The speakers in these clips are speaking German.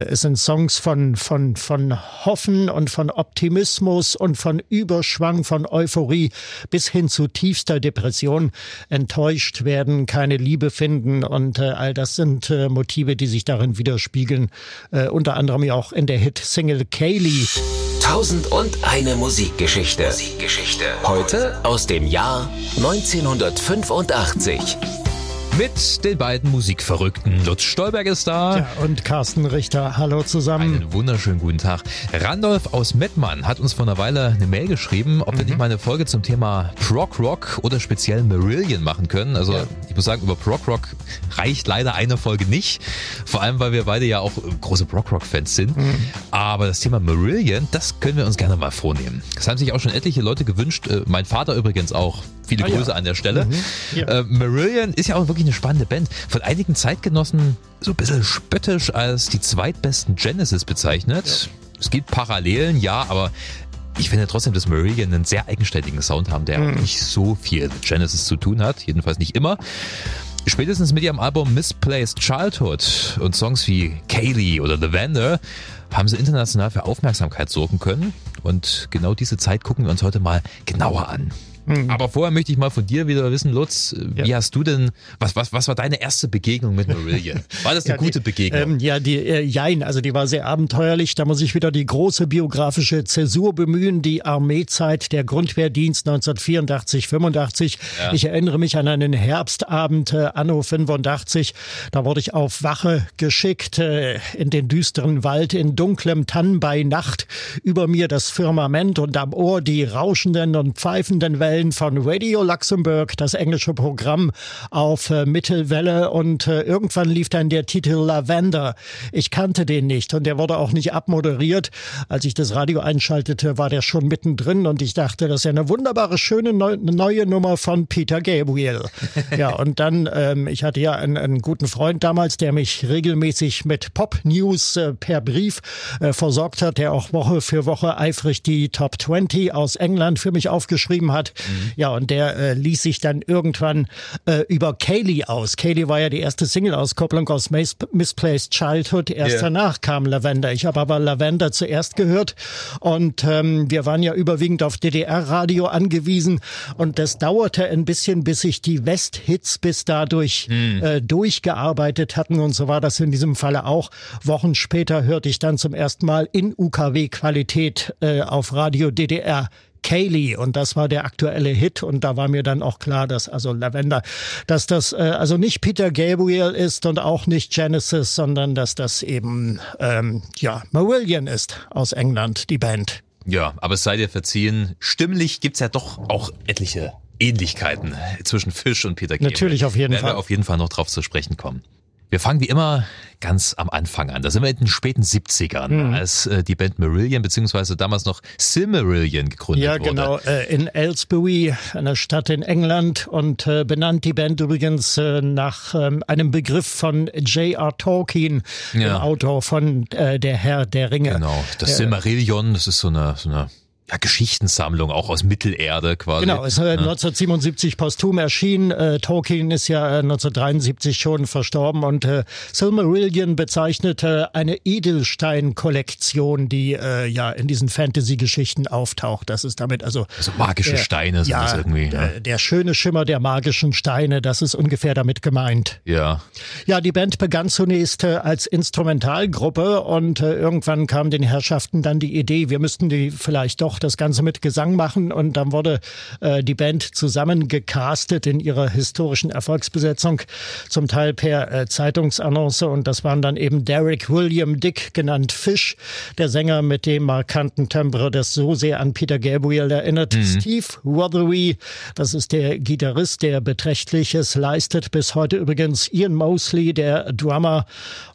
Es sind Songs von, von, von Hoffen und von Optimismus und von Überschwang, von Euphorie bis hin zu tiefster Depression. Enttäuscht werden, keine Liebe finden und äh, all das sind äh, Motive, die sich darin widerspiegeln. Äh, unter anderem ja auch in der Hit-Single Kaylee. Tausend und eine Musikgeschichte. Musikgeschichte. Heute aus dem Jahr 1985 mit den beiden Musikverrückten. Lutz Stolberg ist da. Ja, und Carsten Richter. Hallo zusammen. Einen wunderschönen guten Tag. Randolph aus Mettmann hat uns vor einer Weile eine Mail geschrieben, ob mhm. wir nicht mal eine Folge zum Thema Prog Rock oder speziell Marillion machen können. Also ja. ich muss sagen, über Prog Rock reicht leider eine Folge nicht. Vor allem, weil wir beide ja auch große Prog Rock Fans sind. Mhm. Aber das Thema Marillion, das können wir uns gerne mal vornehmen. Das haben sich auch schon etliche Leute gewünscht. Äh, mein Vater übrigens auch. Viele ah, Grüße ja. an der Stelle. Mhm. Ja. Äh, Marillion ist ja auch wirklich eine spannende Band. Von einigen Zeitgenossen so ein bisschen spöttisch als die zweitbesten Genesis bezeichnet. Ja. Es gibt Parallelen, ja, aber ich finde trotzdem, dass Marillion einen sehr eigenständigen Sound haben, der mhm. nicht so viel mit Genesis zu tun hat. Jedenfalls nicht immer. Spätestens mit ihrem Album Misplaced Childhood und Songs wie Kaylee oder The Vander haben sie international für Aufmerksamkeit sorgen können. Und genau diese Zeit gucken wir uns heute mal genauer an. Mhm. Aber vorher möchte ich mal von dir wieder wissen, Lutz, ja. wie hast du denn, was, was, was war deine erste Begegnung mit Marillion? War das eine ja, gute die, Begegnung? Ähm, ja, die äh, Jein, also die war sehr abenteuerlich. Da muss ich wieder die große biografische Zäsur bemühen, die Armeezeit, der Grundwehrdienst 1984, 85. Ja. Ich erinnere mich an einen Herbstabend äh, anno 85. Da wurde ich auf Wache geschickt äh, in den düsteren Wald in dunklem Tann bei Nacht. Über mir das Firmament und am Ohr die rauschenden und pfeifenden Wellen Wellen von Radio Luxemburg, das englische Programm auf äh, Mittelwelle und äh, irgendwann lief dann der Titel Lavender. Ich kannte den nicht und der wurde auch nicht abmoderiert. Als ich das Radio einschaltete, war der schon mittendrin und ich dachte, das ist ja eine wunderbare, schöne neu, neue Nummer von Peter Gabriel. ja, und dann, ähm, ich hatte ja einen, einen, guten Freund damals, der mich regelmäßig mit Pop-News äh, per Brief äh, versorgt hat, der auch Woche für Woche eifrig die Top 20 aus England für mich aufgeschrieben hat. Mhm. Ja, und der äh, ließ sich dann irgendwann äh, über Kaylee aus. Kaylee war ja die erste Single-Auskopplung aus Mis Misplaced Childhood. Erst yeah. danach kam Lavender. Ich habe aber Lavender zuerst gehört und ähm, wir waren ja überwiegend auf DDR-Radio angewiesen und das dauerte ein bisschen, bis sich die West-Hits bis dadurch mhm. äh, durchgearbeitet hatten und so war das in diesem Falle auch. Wochen später hörte ich dann zum ersten Mal in UKW-Qualität äh, auf Radio DDR Kaylee und das war der aktuelle Hit und da war mir dann auch klar, dass also Lavender, dass das äh, also nicht Peter Gabriel ist und auch nicht Genesis, sondern dass das eben ähm, ja Marillion ist aus England, die Band. Ja, aber es sei dir verziehen, stimmlich gibt's ja doch auch etliche Ähnlichkeiten zwischen Fisch und Peter Gabriel. Natürlich auf jeden Werden Fall. Wir auf jeden Fall noch drauf zu sprechen kommen. Wir fangen wie immer ganz am Anfang an. Da sind wir in den späten 70ern, mhm. als äh, die Band Marillion beziehungsweise damals noch Silmarillion gegründet wurde. Ja, genau. Äh, in Aylesbury, einer Stadt in England und äh, benannt die Band übrigens äh, nach ähm, einem Begriff von J.R. Tolkien, ja. dem Autor von äh, Der Herr der Ringe. Genau. Das Silmarillion, das ist so eine, so eine ja, Geschichtssammlung, auch aus Mittelerde quasi. Genau, ist äh, 1977 posthum erschienen. Äh, Tolkien ist ja äh, 1973 schon verstorben und äh, Silmarillion bezeichnete eine Edelstein-Kollektion, die äh, ja in diesen Fantasy-Geschichten auftaucht. Das ist damit also... Also magische der, Steine sind ja, das irgendwie. Der, ja. der schöne Schimmer der magischen Steine, das ist ungefähr damit gemeint. Ja. Ja, die Band begann zunächst äh, als Instrumentalgruppe und äh, irgendwann kam den Herrschaften dann die Idee, wir müssten die vielleicht doch das Ganze mit Gesang machen und dann wurde äh, die Band zusammengecastet in ihrer historischen Erfolgsbesetzung, zum Teil per äh, Zeitungsannonce und das waren dann eben Derek William Dick, genannt Fish, der Sänger mit dem markanten Timbre, das so sehr an Peter Gabriel erinnert. Mhm. Steve Rothery, das ist der Gitarrist, der Beträchtliches leistet, bis heute übrigens Ian Mosley, der Drummer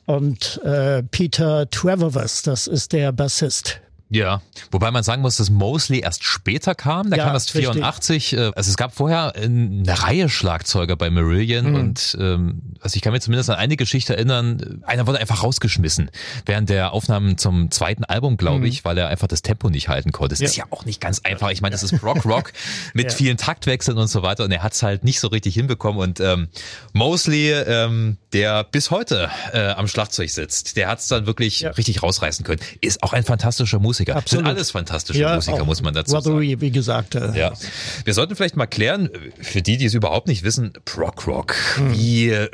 und äh, Peter Trevorous, das ist der Bassist. Ja, wobei man sagen muss, dass Mosley erst später kam. Der Ja, kam erst richtig. 84. Äh, Also es gab vorher äh, eine Reihe Schlagzeuger bei Marillion Mhm. und ähm, also ich kann mir zumindest an eine Geschichte erinnern. Einer wurde einfach rausgeschmissen während der Aufnahmen zum zweiten Album, glaube ich, weil er einfach das Tempo nicht halten konnte. Das Mhm. Ja. ist ja auch nicht ganz einfach. Ich meine, das ist Rock Rock mit Ja. vielen Taktwechseln und so weiter und er hat es halt nicht so richtig hinbekommen und ähm, Mosley, ähm, der bis heute äh, am Schlagzeug sitzt, der hat es dann wirklich richtig rausreißen können. Ist auch ein fantastischer Musiker. Absolut. Sind alles fantastische Musiker, auch muss man dazu sagen. Rothery, wie gesagt. äh, Ja. Wir sollten vielleicht mal klären, für die, die es überhaupt nicht wissen, Prog Rock, wie äh,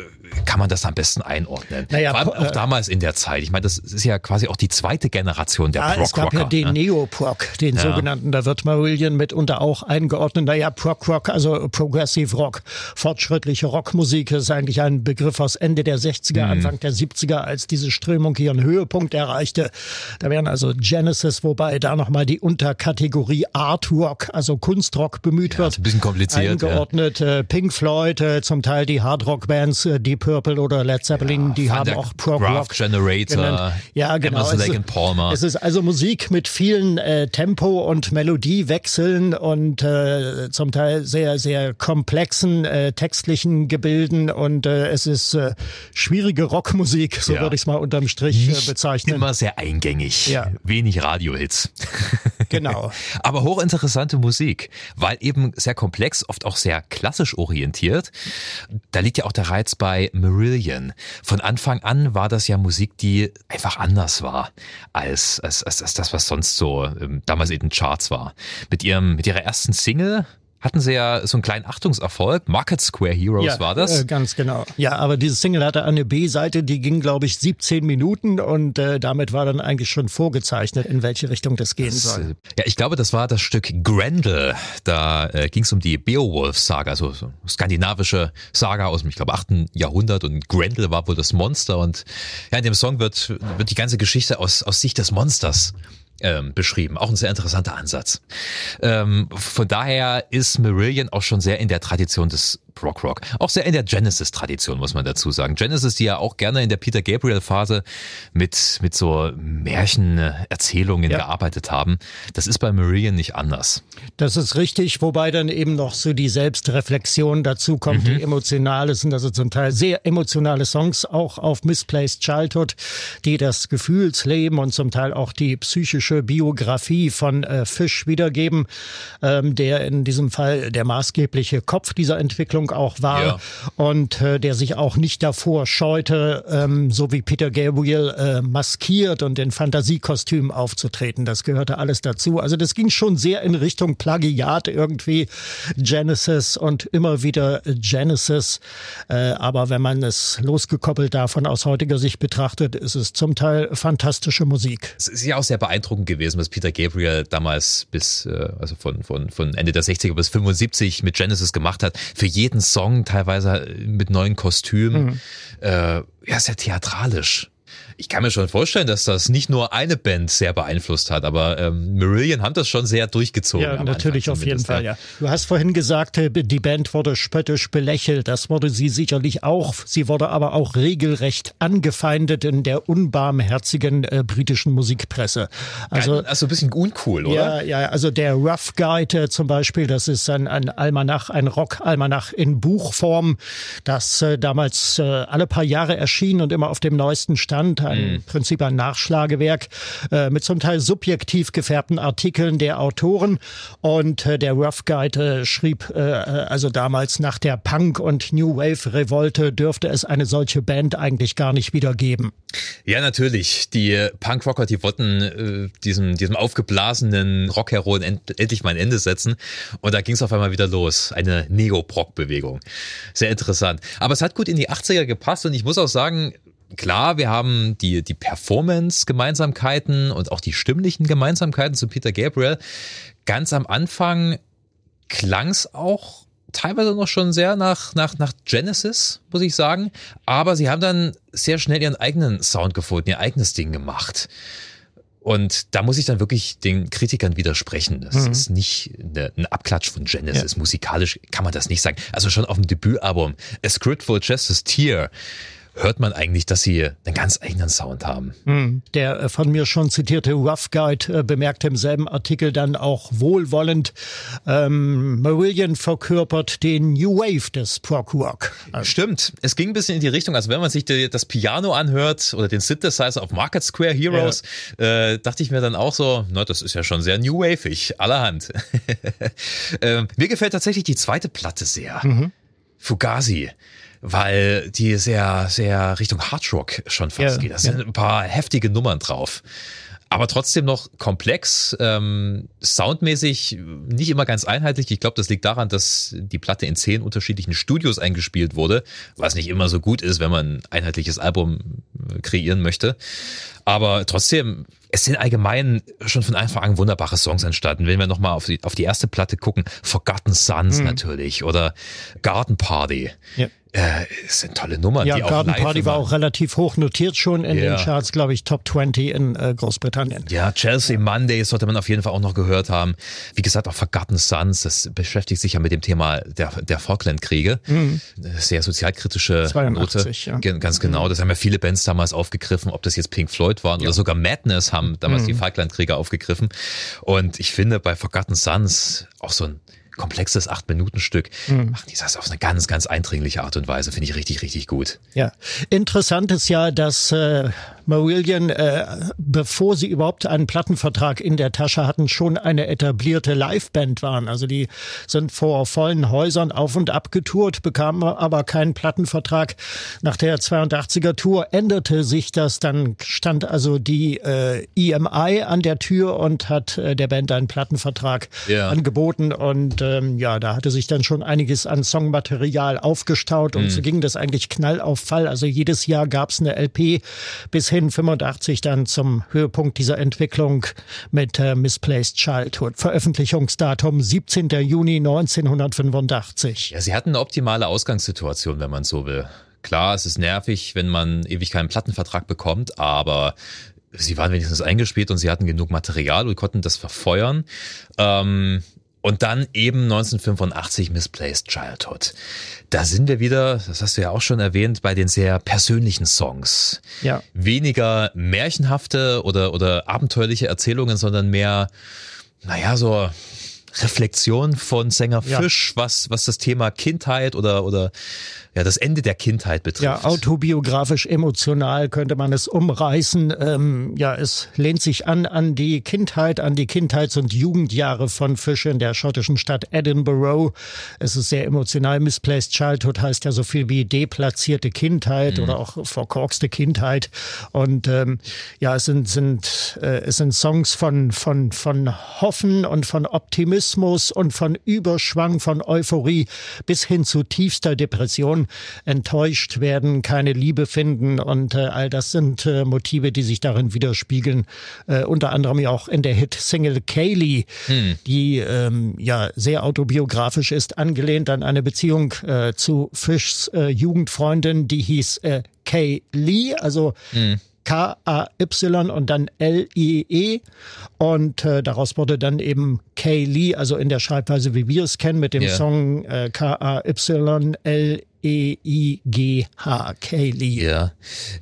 kann man das am besten einordnen? Naja, Vor allem auch äh, damals in der Zeit. Ich meine, das ist ja quasi auch die zweite Generation der Ja, Prog es gab ja den ne? Neoprog, den sogenannten, da wird Marillion mitunter auch eingeordnet. Naja, Prog Rock, also Progressive Rock, fortschrittliche Rockmusik, ist eigentlich ein Begriff aus Ende der 60er, Mhm. Anfang der 70er, als diese Strömung ihren Höhepunkt erreichte. Da wären also Genesis, wobei da nochmal die Unterkategorie Art Rock, also Kunstrock bemüht Ja, wird. ist ein bisschen kompliziert, ja. Eingeordnet, äh, Pink Floyd, äh, zum Teil die Hardrock-Bands, äh, Deep Purple oder Led Zeppelin, die Van haben auch Prog Rock Generator, genannt. Ja, genau. Emerson, Es Lake Palmer. Es ist also Musik mit vielen äh, Tempo- und Melodiewechseln und äh, zum Teil sehr, sehr komplexen äh, textlichen Gebilden und äh, es ist äh, schwierige Rockmusik, so Ja. würde ich es mal unterm Strich äh, Nicht bezeichnen. Immer sehr eingängig. Ja. Wenig Radiohits. Genau. Aber hochinteressante Musik, weil eben sehr komplex, oft auch sehr klassisch orientiert. Da liegt ja auch der Reiz bei Marillion. Von Anfang an war das ja Musik, die einfach anders war als, als, als, als das, was sonst so ähm, damals in den Charts war. Mit ihrem, mit ihrer ersten Single hatten sie ja so einen kleinen Achtungserfolg. Market Square Heroes war das. Äh, ganz genau. Ja, aber dieses Single hatte eine B-Seite, die ging, glaube ich, 17 Minuten und äh, damit war dann eigentlich schon vorgezeichnet, in welche Richtung das gehen soll. Ja, ich glaube, das war das Stück Grendel. Da äh, ging es um die Beowulf-Saga, also so skandinavische Saga aus dem, ich glaube, 8. Jahrhundert und Grendel war wohl das Monster und ja, in dem Song wird, wird die ganze Geschichte aus, aus Sicht des Monsters ähm, beschrieben. Auch ein sehr interessanter Ansatz. Ähm, von daher ist Marillion auch schon sehr in der Tradition des Prog Rock. Auch sehr in der Genesis-Tradition, muss man dazu sagen. Genesis, die ja auch gerne in der Peter Gabriel-Phase mit, mit so Märchenerzählungen Ja. gearbeitet haben. Das ist bei Marillion nicht anders. Das ist richtig, wobei dann eben noch so die Selbstreflexion dazu kommt, Mhm. die emotionale sind also zum Teil sehr emotionale Songs, auch auf Misplaced Childhood, die das Gefühlsleben und zum Teil auch die psychische Biografie von äh, Fish wiedergeben, ähm, der in diesem Fall der maßgebliche Kopf dieser Entwicklung auch war Ja. und äh, der sich auch nicht davor scheute, ähm, so wie Peter Gabriel äh, maskiert und in Fantasiekostüm aufzutreten. Das gehörte alles dazu. Also das ging schon sehr in Richtung Plagiat irgendwie Genesis und immer wieder Genesis. Äh, aber wenn man es losgekoppelt davon aus heutiger Sicht betrachtet, ist es zum Teil fantastische Musik. Es ist ja auch sehr beeindruckend gewesen, was Peter Gabriel damals bis, äh, also von, von, von Ende der 60er bis 75 mit Genesis gemacht hat. Für jeden Song teilweise mit neuen Kostümen. Äh, ja, sehr theatralisch. Ich kann mir schon vorstellen, dass das nicht nur eine Band sehr beeinflusst hat, aber ähm, Marillion haben das schon sehr durchgezogen. Ja, natürlich auf jeden Fall, ja. Du hast vorhin gesagt, äh, die Band wurde spöttisch belächelt. Das wurde sie sicherlich auch. Sie wurde aber auch regelrecht angefeindet in der unbarmherzigen äh, britischen Musikpresse. Also Also, also ein bisschen uncool, oder? Ja, ja, also der Rough Guide äh, zum Beispiel, das ist ein, ein Almanach, ein Rock-Almanach in Buchform, das äh, damals äh, alle paar Jahre erschien und immer auf dem neuesten Stand, ein im Prinzip ein Nachschlagewerk äh, mit zum Teil subjektiv gefärbten Artikeln der Autoren. Und äh, der Rough Guide äh, schrieb äh, also damals nach der Punk- und New Wave-Revolte dürfte es eine solche Band eigentlich gar nicht wieder geben. Ja, natürlich. Die Punkrocker, die wollten äh, diesem, diesem aufgeblasenen Rockheroen end, endlich mal ein Ende setzen. Und da ging es auf einmal wieder los. Eine Neo-Prog-Bewegung. Sehr interessant. Aber es hat gut in die 80er gepasst und ich muss auch sagen, klar, wir haben die, die Performance-Gemeinsamkeiten und auch die stimmlichen Gemeinsamkeiten zu Peter Gabriel. Ganz am Anfang klang's auch teilweise noch schon sehr nach, nach, nach Genesis, muss ich sagen. Aber sie haben dann sehr schnell ihren eigenen Sound gefunden, ihr eigenes Ding gemacht. Und da muss ich dann wirklich den Kritikern widersprechen. Das Mhm. ist nicht eine, ein Abklatsch von Genesis. Musikalisch kann man das nicht sagen. Also schon auf dem Debütalbum A Script for Just a Tear hört man eigentlich, dass sie einen ganz eigenen Sound haben. Hm. Der äh, von mir schon zitierte Rough Guide äh, bemerkte im selben Artikel dann auch wohlwollend, ähm, Marillion verkörpert den New Wave des Prog Rock. Stimmt, es ging ein bisschen in die Richtung, also wenn man sich das Piano anhört oder den Synthesizer auf Market Square Heroes, ja. äh, dachte ich mir dann auch so, na, das ist ja schon sehr New Wave-ig, allerhand. äh, mir gefällt tatsächlich die zweite Platte sehr. Mhm. Fugazi weil die sehr, sehr Richtung Hardrock schon fast ja, geht. Da sind ja. ein paar heftige Nummern drauf. Aber trotzdem noch komplex, ähm, soundmäßig nicht immer ganz einheitlich. Ich glaube, das liegt daran, dass die Platte in zehn unterschiedlichen Studios eingespielt wurde, was nicht immer so gut ist, wenn man ein einheitliches Album kreieren möchte. Aber trotzdem, es sind allgemein schon von Anfang an wunderbare Songs entstanden. Wenn wir nochmal auf die, auf die erste Platte gucken, Forgotten Sons mhm. natürlich oder Garden Party. Ja. Äh, sind tolle Nummern. Ja, die Garden auch Party war auch relativ hoch notiert schon in ja. den Charts, glaube ich, Top 20 in äh, Großbritannien. Ja, Chelsea ja. Mondays sollte man auf jeden Fall auch noch gehört haben. Wie gesagt, auch Forgotten Sons, das beschäftigt sich ja mit dem Thema der, der Falklandkriege. Mhm. Sehr sozialkritische 82, Note. Ja. Ganz genau. Das haben ja viele Bands damals aufgegriffen, ob das jetzt Pink Floyd waren oder sogar Madness haben damals mhm. die Falklandkriege aufgegriffen. Und ich finde bei Forgotten Sons auch so ein komplexes Acht-Minuten-Stück, mhm. machen die das auf eine ganz, ganz eindringliche Art und Weise. Finde ich richtig, richtig gut. Ja, interessant ist ja, dass äh, Marillion, äh, bevor sie überhaupt einen Plattenvertrag in der Tasche hatten, schon eine etablierte Liveband waren. Also die sind vor vollen Häusern auf und ab getourt, bekamen aber keinen Plattenvertrag. Nach der 82er Tour änderte sich das. Dann stand also die äh, EMI an der Tür und hat äh, der Band einen Plattenvertrag ja. angeboten. Und ähm, ja, da hatte sich dann schon einiges an Songmaterial aufgestaut und mhm. so ging das eigentlich Knall auf Fall. Also jedes Jahr gab es eine LP bis hin hin 85 dann zum Höhepunkt dieser Entwicklung mit äh, Misplaced Childhood. Veröffentlichungsdatum 17. Juni 1985. Ja, sie hatten eine optimale Ausgangssituation, wenn man so will. Klar, es ist nervig, wenn man ewig keinen Plattenvertrag bekommt, aber sie waren wenigstens eingespielt und sie hatten genug Material und konnten das verfeuern. Ähm, und dann eben 1985 Misplaced Childhood. Da sind wir wieder, das hast du ja auch schon erwähnt, bei den sehr persönlichen Songs. Ja. Weniger märchenhafte oder, oder abenteuerliche Erzählungen, sondern mehr, naja, so Reflexion von Sänger Fisch, ja. was, was das Thema Kindheit oder, oder ja, das Ende der Kindheit betrifft. Ja, autobiografisch emotional könnte man es umreißen. Ähm, ja, es lehnt sich an an die Kindheit, an die Kindheits- und Jugendjahre von Fish in der schottischen Stadt Edinburgh. Es ist sehr emotional. Misplaced Childhood heißt ja so viel wie deplatzierte Kindheit mhm. oder auch verkorkste Kindheit. Und ähm, ja, es sind, sind, äh, es sind Songs von, von, von Hoffen und von Optimismus und von Überschwang, von Euphorie bis hin zu tiefster Depression enttäuscht werden, keine Liebe finden und äh, all das sind äh, Motive, die sich darin widerspiegeln. Äh, unter anderem ja auch in der Hit-Single Kaylee, hm. die ähm, ja sehr autobiografisch ist, angelehnt an eine Beziehung äh, zu Fischs äh, Jugendfreundin, die hieß äh, Kay Lee, also hm. K-A-Y und dann L-I-E. Und äh, daraus wurde dann eben Kay Lee, also in der Schreibweise, wie wir es kennen, mit dem yeah. Song äh, K-A-Y-L-E. E-I-G-H, Kaylee. Ja.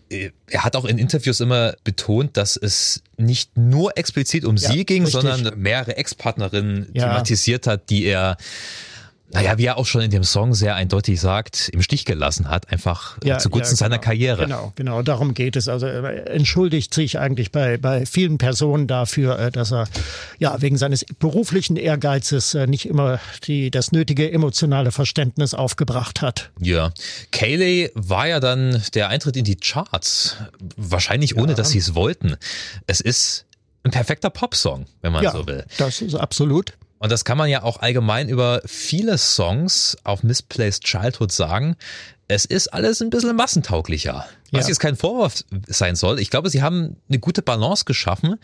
Er hat auch in Interviews immer betont, dass es nicht nur explizit um ja, sie ging, richtig. sondern mehrere Ex-Partnerinnen ja. thematisiert hat, die er naja, wie er auch schon in dem Song sehr eindeutig sagt, im Stich gelassen hat, einfach ja, zugunsten ja, genau. seiner Karriere. Genau, genau, darum geht es. Also er entschuldigt sich eigentlich bei, bei vielen Personen dafür, äh, dass er ja wegen seines beruflichen Ehrgeizes äh, nicht immer die, das nötige emotionale Verständnis aufgebracht hat. Ja, Kayleigh war ja dann der Eintritt in die Charts, wahrscheinlich ohne, ja. dass sie es wollten. Es ist ein perfekter Popsong, wenn man so will. Das ist absolut. Und das kann man ja auch allgemein über viele Songs auf Misplaced Childhood sagen. Es ist alles ein bisschen massentauglicher. Was ja. jetzt kein Vorwurf sein soll. Ich glaube, sie haben eine gute Balance geschaffen.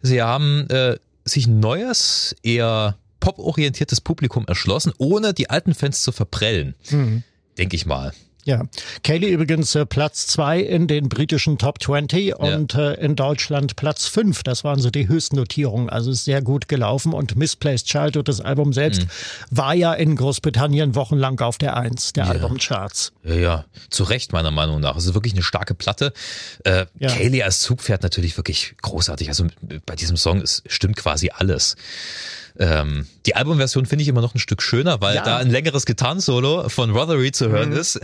Sie haben äh, sich ein neues, eher poporientiertes Publikum erschlossen, ohne die alten Fans zu verprellen. Mhm. Denke ich mal. Ja, Kaylee übrigens äh, Platz zwei in den britischen Top 20 und ja. äh, in Deutschland Platz fünf. Das waren so die Höchstnotierungen. Also ist sehr gut gelaufen und Misplaced Childhood, das Album selbst, mhm. war ja in Großbritannien wochenlang auf der Eins der ja. Albumcharts. Ja, ja, zu Recht meiner Meinung nach. Also wirklich eine starke Platte. Äh, ja. Kaylee als Zugpferd natürlich wirklich großartig. Also bei diesem Song ist, stimmt quasi alles. Ähm, die Albumversion finde ich immer noch ein Stück schöner, weil ja. da ein längeres Gitarrensolo von Rothery zu hören mhm. ist.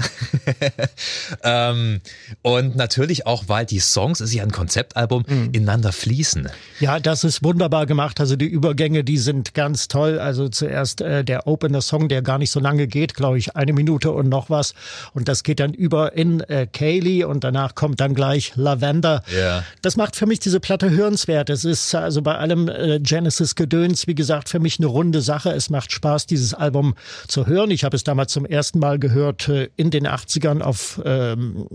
ähm, und natürlich auch, weil die Songs, ist ja ein Konzeptalbum, mhm. ineinander fließen. Ja, das ist wunderbar gemacht. Also die Übergänge, die sind ganz toll. Also zuerst äh, der Opener-Song, der gar nicht so lange geht, glaube ich, eine Minute und noch was. Und das geht dann über in äh, Kaylee und danach kommt dann gleich Lavender. Yeah. Das macht für mich diese Platte hörenswert. Es ist also bei allem äh, Genesis-Gedöns, wie gesagt, für mich eine runde Sache. Es macht Spaß, dieses Album zu hören. Ich habe es damals zum ersten Mal gehört äh, in den 80ern auf ähm,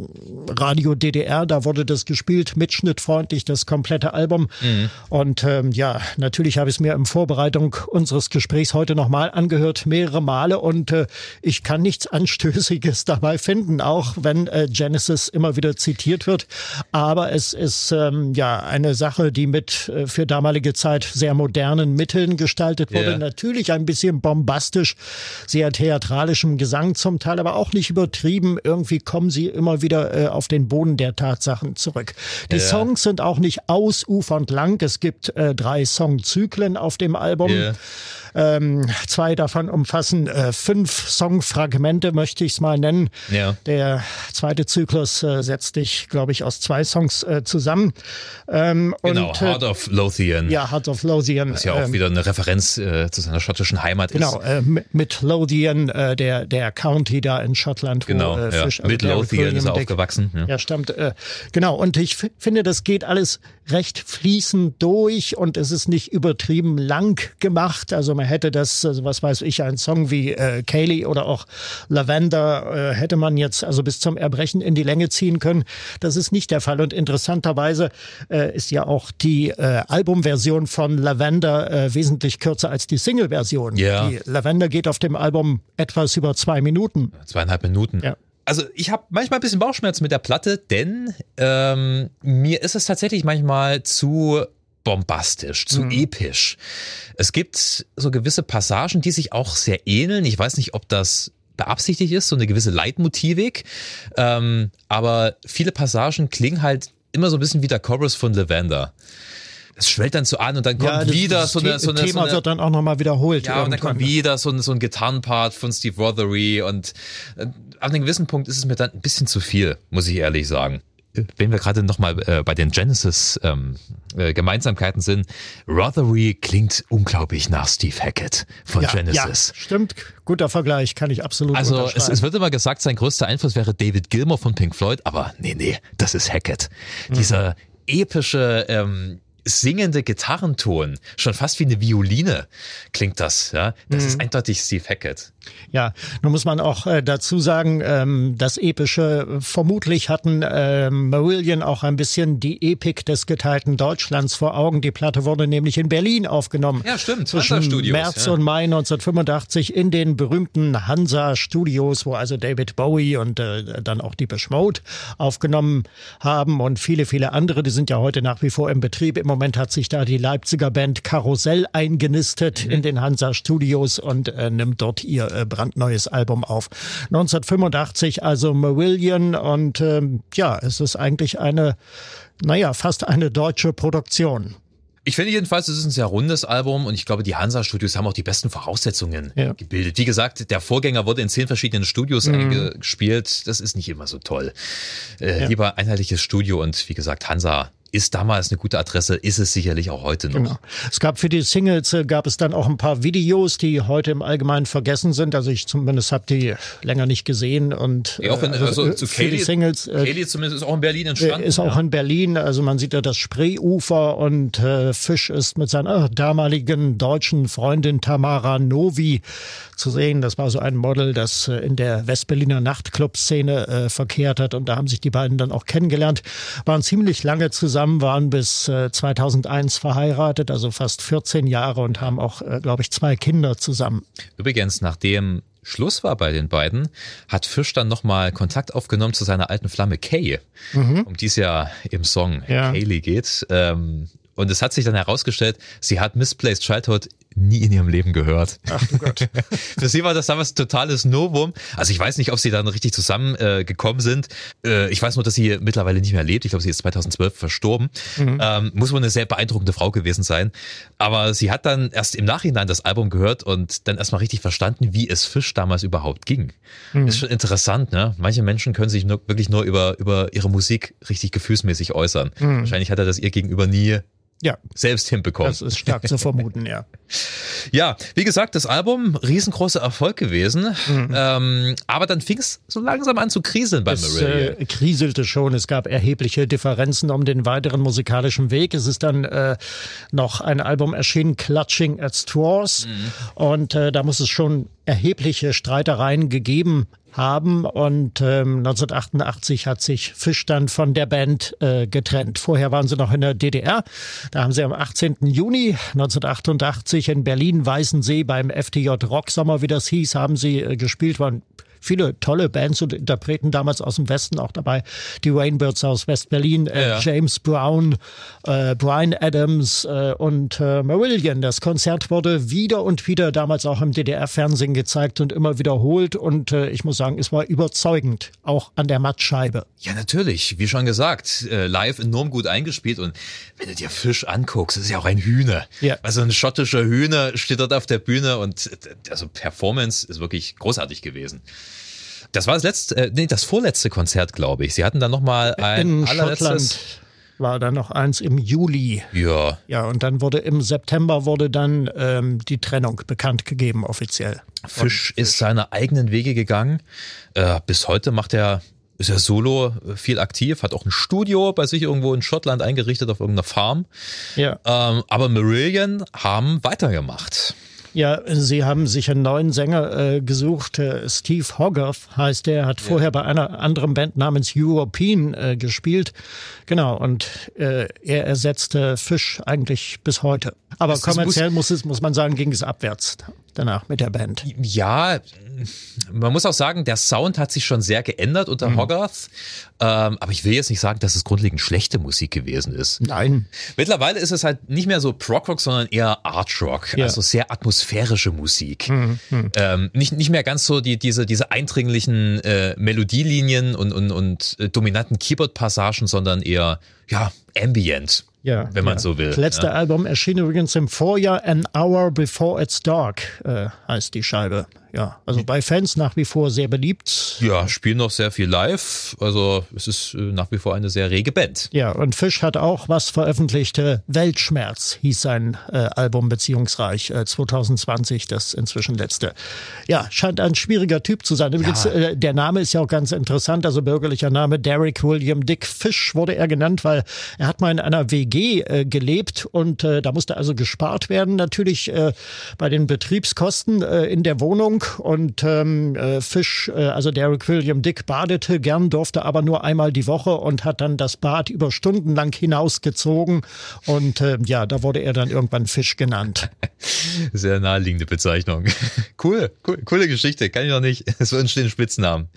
Radio DDR. Da wurde das gespielt, mitschnittfreundlich, das komplette Album. Mhm. Und ähm, ja, natürlich habe ich es mir in Vorbereitung unseres Gesprächs heute nochmal angehört, mehrere Male. Und äh, ich kann nichts Anstößiges dabei finden, auch wenn äh, Genesis immer wieder zitiert wird. Aber es ist ähm, ja eine Sache, die mit äh, für damalige Zeit sehr modernen Mitteln gestaltet wurde. Yeah natürlich ein bisschen bombastisch, sehr theatralischem Gesang zum Teil, aber auch nicht übertrieben. Irgendwie kommen sie immer wieder äh, auf den Boden der Tatsachen zurück. Die ja. Songs sind auch nicht ausufernd lang. Es gibt äh, drei Songzyklen auf dem Album. Yeah. Ähm, zwei davon umfassen äh, fünf Songfragmente, möchte ich es mal nennen. Ja. Der zweite Zyklus äh, setzt sich, glaube ich, aus zwei Songs äh, zusammen. Ähm, genau, und, äh, Heart of Lothian. Ja, Heart of Lothian. Was ja auch ähm, wieder eine Referenz äh, zu seiner schottischen Heimat genau, ist. Genau, äh, mit Lothian, äh, der, der County da in Schottland. Genau, wo, äh, Fisch, ja. mit Lothian ist er aufgewachsen. Ja, ja stammt. Äh, genau, und ich finde, das geht alles recht fließend durch und es ist nicht übertrieben lang gemacht. Also man hätte das, also was weiß ich, ein Song wie äh, Kaylee oder auch Lavender äh, hätte man jetzt also bis zum Erbrechen in die Länge ziehen können. Das ist nicht der Fall und interessanterweise äh, ist ja auch die äh, Albumversion von Lavender äh, wesentlich kürzer als die Single-Version. Ja. Die Lavender geht auf dem Album etwas über zwei Minuten. Zweieinhalb Minuten. Ja also ich habe manchmal ein bisschen Bauchschmerzen mit der Platte, denn ähm, mir ist es tatsächlich manchmal zu bombastisch, zu mhm. episch. Es gibt so gewisse Passagen, die sich auch sehr ähneln. Ich weiß nicht, ob das beabsichtigt ist, so eine gewisse Leitmotivik. Ähm, aber viele Passagen klingen halt immer so ein bisschen wie der Chorus von Lavender es schwellt dann so an und dann kommt ja, wieder so eine, so eine Thema so eine, wird dann auch nochmal wiederholt. Ja, und dann kommt wieder so ein, so ein Gitarrenpart von Steve Rothery und äh, an einem gewissen Punkt ist es mir dann ein bisschen zu viel, muss ich ehrlich sagen. Wenn wir gerade nochmal äh, bei den Genesis ähm, äh, Gemeinsamkeiten sind, Rothery klingt unglaublich nach Steve Hackett von ja, Genesis. Ja, stimmt. Guter Vergleich, kann ich absolut Also es, es, wird immer gesagt, sein größter Einfluss wäre David Gilmour von Pink Floyd, aber nee, nee, das ist Hackett. Mhm. Dieser epische ähm, singende Gitarrenton, schon fast wie eine Violine klingt das. Ja, das mhm. ist eindeutig Steve Hackett. Ja, nun muss man auch äh, dazu sagen, ähm, das Epische, vermutlich hatten äh, Marillion auch ein bisschen die Epik des geteilten Deutschlands vor Augen. Die Platte wurde nämlich in Berlin aufgenommen. Ja, stimmt. Zwischen März ja. und Mai 1985 in den berühmten Hansa-Studios, wo also David Bowie und äh, dann auch die Mode aufgenommen haben und viele, viele andere. Die sind ja heute nach wie vor im Betrieb. Im Moment hat sich da die Leipziger Band Karussell eingenistet mhm. in den Hansa-Studios und äh, nimmt dort ihr äh, brandneues Album auf. 1985 also Marillion und ähm, ja, es ist eigentlich eine, naja, fast eine deutsche Produktion. Ich finde jedenfalls, es ist ein sehr rundes Album und ich glaube, die Hansa-Studios haben auch die besten Voraussetzungen ja. gebildet. Wie gesagt, der Vorgänger wurde in zehn verschiedenen Studios mhm. eingespielt. Das ist nicht immer so toll. Äh, ja. Lieber einheitliches Studio und wie gesagt, Hansa ist damals eine gute Adresse, ist es sicherlich auch heute noch. Genau. Es gab für die Singles äh, gab es dann auch ein paar Videos, die heute im Allgemeinen vergessen sind. Also ich zumindest habe die länger nicht gesehen und ja, auch wenn, äh, also, also, zu für Kelly, die Singles. Äh, Kelly zumindest ist auch in Berlin entstanden. Ist auch ja. in Berlin. Also man sieht ja das Spreeufer und äh, Fisch ist mit seiner damaligen deutschen Freundin Tamara Novi zu sehen. Das war so ein Model, das äh, in der Westberliner Nachtclub-Szene äh, verkehrt hat und da haben sich die beiden dann auch kennengelernt, waren ziemlich lange zusammen waren bis äh, 2001 verheiratet, also fast 14 Jahre und haben auch, äh, glaube ich, zwei Kinder zusammen. Übrigens, nachdem Schluss war bei den beiden, hat Fisch dann nochmal Kontakt aufgenommen zu seiner alten Flamme Kay, mhm. um die es ja im Song ja. Kaylee geht. Ähm, und es hat sich dann herausgestellt, sie hat Misplaced Childhood nie in ihrem Leben gehört. Ach du Gott. Für sie war das damals ein totales Novum. Also ich weiß nicht, ob sie dann richtig zusammengekommen äh, sind. Äh, ich weiß nur, dass sie mittlerweile nicht mehr lebt. Ich glaube, sie ist 2012 verstorben. Mhm. Ähm, muss wohl eine sehr beeindruckende Frau gewesen sein. Aber sie hat dann erst im Nachhinein das Album gehört und dann erstmal richtig verstanden, wie es Fisch damals überhaupt ging. Mhm. Ist schon interessant, ne? Manche Menschen können sich nur, wirklich nur über, über ihre Musik richtig gefühlsmäßig äußern. Mhm. Wahrscheinlich hat er das ihr gegenüber nie ja. selbst hinbekommen. Das ist stark zu vermuten, ja. Ja, wie gesagt, das Album riesengroßer Erfolg gewesen, mhm. ähm, aber dann fing es so langsam an zu kriseln bei es, Marillion. Äh, kriselte schon, es gab erhebliche Differenzen um den weiteren musikalischen Weg. Es ist dann äh, noch ein Album erschienen, Clutching at Straws, mhm. und äh, da muss es schon erhebliche Streitereien gegeben haben und ähm, 1988 hat sich Fisch dann von der Band äh, getrennt. Vorher waren sie noch in der DDR. Da haben sie am 18. Juni 1988 in Berlin-Weißensee beim FTJ Rocksommer, wie das hieß, haben sie äh, gespielt, waren viele tolle Bands und Interpreten damals aus dem Westen auch dabei. Die Rainbirds aus West-Berlin, äh, ja. James Brown, äh, Brian Adams äh, und äh, Marillion. Das Konzert wurde wieder und wieder damals auch im DDR-Fernsehen gezeigt und immer wiederholt. Und äh, ich muss sagen, es war überzeugend, auch an der Mattscheibe. Ja, natürlich. Wie schon gesagt, äh, live enorm gut eingespielt. Und wenn du dir Fisch anguckst, ist ja auch ein Hühner. Ja. Also ein schottischer Hühner steht dort auf der Bühne und äh, also Performance ist wirklich großartig gewesen. Das war das letzte, äh, nee, das vorletzte Konzert, glaube ich. Sie hatten dann noch mal ein In allerletztes. Schottland war dann noch eins im Juli. Ja. Ja, und dann wurde im September wurde dann ähm, die Trennung bekannt gegeben offiziell. Fisch, Fisch. ist seine eigenen Wege gegangen. Äh, bis heute macht er ist er solo äh, viel aktiv, hat auch ein Studio bei sich irgendwo in Schottland eingerichtet auf irgendeiner Farm. Ja. Ähm, aber Marillion haben weitergemacht. Ja, Sie haben sich einen neuen Sänger äh, gesucht. Äh, Steve Hogarth heißt der, hat ja. vorher bei einer anderen Band namens European äh, gespielt. Genau, und äh, er ersetzte Fisch eigentlich bis heute. Aber das kommerziell muss, es, muss man sagen, ging es abwärts danach mit der Band. Ja, man muss auch sagen, der Sound hat sich schon sehr geändert unter mhm. Hogarth. Ähm, aber ich will jetzt nicht sagen, dass es grundlegend schlechte Musik gewesen ist. Nein. Mittlerweile ist es halt nicht mehr so Prog-Rock, sondern eher Art-Rock. Ja. Also sehr atmosphärische Musik. Mhm. Mhm. Ähm, nicht, nicht mehr ganz so die, diese, diese eindringlichen äh, Melodielinien und, und, und äh, dominanten Keyboard-Passagen, sondern eher, ja, ambient. Ja, wenn man ja. so will. Das letzte ja. Album erschien übrigens im Vorjahr An Hour Before It's Dark, äh, heißt die Scheibe ja, also bei Fans nach wie vor sehr beliebt. Ja, spielen noch sehr viel live. Also es ist äh, nach wie vor eine sehr rege Band. Ja, und Fisch hat auch was veröffentlicht. Weltschmerz hieß sein äh, Album Beziehungsreich äh, 2020, das inzwischen letzte. Ja, scheint ein schwieriger Typ zu sein. Übrigens, ja. äh, der Name ist ja auch ganz interessant. Also bürgerlicher Name Derek William Dick Fish wurde er genannt, weil er hat mal in einer WG äh, gelebt und äh, da musste also gespart werden. Natürlich äh, bei den Betriebskosten in der Wohnung und ähm, äh, Fisch, äh, also Derek William Dick badete gern, durfte aber nur einmal die Woche und hat dann das Bad über Stunden lang hinausgezogen und äh, ja, da wurde er dann irgendwann Fisch genannt. Sehr naheliegende Bezeichnung. Cool, cool coole Geschichte, kann ich noch nicht. So entstehen Spitznamen.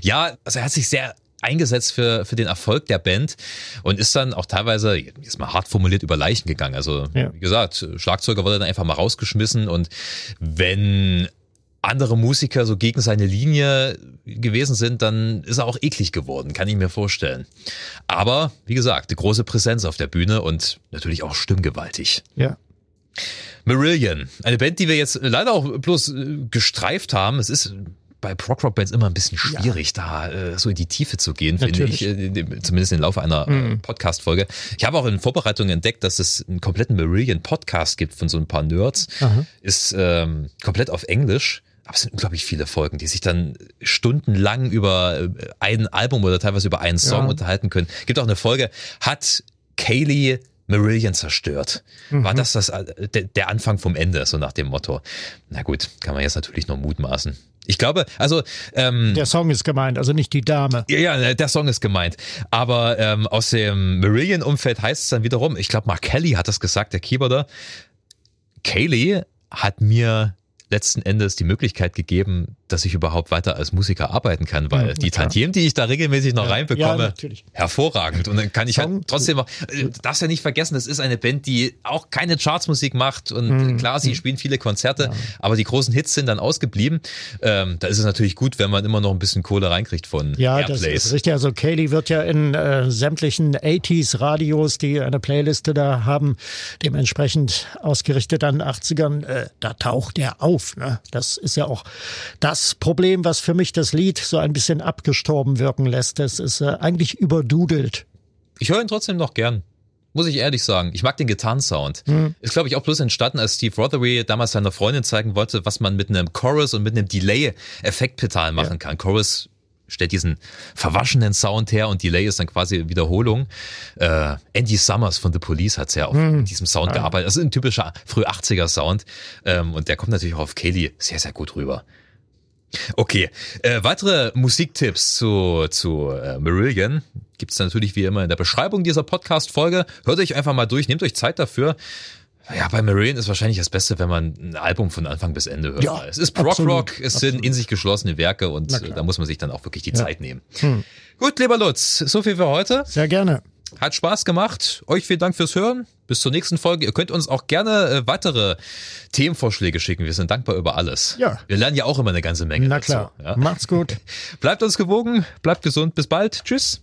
Ja, also er hat sich sehr eingesetzt für, für den Erfolg der Band und ist dann auch teilweise, jetzt mal hart formuliert, über Leichen gegangen. Also, ja. wie gesagt, Schlagzeuger wurde dann einfach mal rausgeschmissen und wenn andere Musiker so gegen seine Linie gewesen sind, dann ist er auch eklig geworden, kann ich mir vorstellen. Aber, wie gesagt, eine große Präsenz auf der Bühne und natürlich auch stimmgewaltig. Ja. Marillion, eine Band, die wir jetzt leider auch bloß äh, gestreift haben. Es ist bei Prog-Rock-Bands immer ein bisschen schwierig, ja. da äh, so in die Tiefe zu gehen, finde ich, äh, zumindest im Laufe einer mhm. Podcast-Folge. Ich habe auch in Vorbereitung entdeckt, dass es einen kompletten Marillion-Podcast gibt von so ein paar Nerds. Aha. Ist ähm, komplett auf Englisch aber es sind unglaublich viele Folgen, die sich dann stundenlang über äh, ein Album oder teilweise über einen Song ja. unterhalten können. Gibt auch eine Folge, hat Kaylee Marillion zerstört. Mhm. War das, das äh, der Anfang vom Ende, so nach dem Motto? Na gut, kann man jetzt natürlich nur mutmaßen. Ich glaube, also ähm, der Song ist gemeint, also nicht die Dame. Ja, ja, der Song ist gemeint. Aber ähm, aus dem Marillion-Umfeld heißt es dann wiederum, ich glaube, Mark Kelly hat das gesagt, der Keyboarder. Kaylee hat mir letzten Endes die Möglichkeit gegeben, dass ich überhaupt weiter als Musiker arbeiten kann, weil mhm, die Tantiemen, die ich da regelmäßig noch ja, reinbekomme, ja, hervorragend. Und dann kann ich halt trotzdem auch, äh, darfst ja nicht vergessen, das ist eine Band, die auch keine Chartsmusik macht und mhm. klar, sie mhm. spielen viele Konzerte, ja. aber die großen Hits sind dann ausgeblieben. Ähm, da ist es natürlich gut, wenn man immer noch ein bisschen Kohle reinkriegt von Ja, Airplays. das ist richtig. Also Kaylee wird ja in äh, sämtlichen 80s Radios, die eine Playliste da haben, dementsprechend ausgerichtet an 80ern, äh, da taucht er auf. Ne? Das ist ja auch das das Problem, was für mich das Lied so ein bisschen abgestorben wirken lässt. Es ist äh, eigentlich überdudelt. Ich höre ihn trotzdem noch gern. Muss ich ehrlich sagen. Ich mag den Gitarrensound. Mhm. Ist, glaube ich, auch bloß entstanden, als Steve Rothery damals seiner Freundin zeigen wollte, was man mit einem Chorus und mit einem Delay-Effektpedal machen ja. kann. Chorus stellt diesen verwaschenen Sound her und Delay ist dann quasi Wiederholung. Äh, Andy Summers von The Police hat ja auch hm. mit diesem Sound ja. gearbeitet. Das ist ein typischer früh 80er Sound ähm, und der kommt natürlich auch auf Kaylee sehr, sehr gut rüber. Okay, äh, weitere Musiktipps zu, zu äh, Marillion gibt's natürlich wie immer in der Beschreibung dieser Podcast-Folge. Hört euch einfach mal durch, nehmt euch Zeit dafür. Ja, bei Marillion ist wahrscheinlich das Beste, wenn man ein Album von Anfang bis Ende hört. Ja, es ist Prog Rock, es absolut. sind in sich geschlossene Werke und da muss man sich dann auch wirklich die ja. Zeit nehmen. Hm. Gut, lieber Lutz, so viel für heute. Sehr gerne. Hat Spaß gemacht. Euch vielen Dank fürs Hören. Bis zur nächsten Folge. Ihr könnt uns auch gerne äh, weitere Themenvorschläge schicken. Wir sind dankbar über alles. Ja. Wir lernen ja auch immer eine ganze Menge. Na klar. Dazu, ja? Macht's gut. bleibt uns gewogen, bleibt gesund. Bis bald. Tschüss.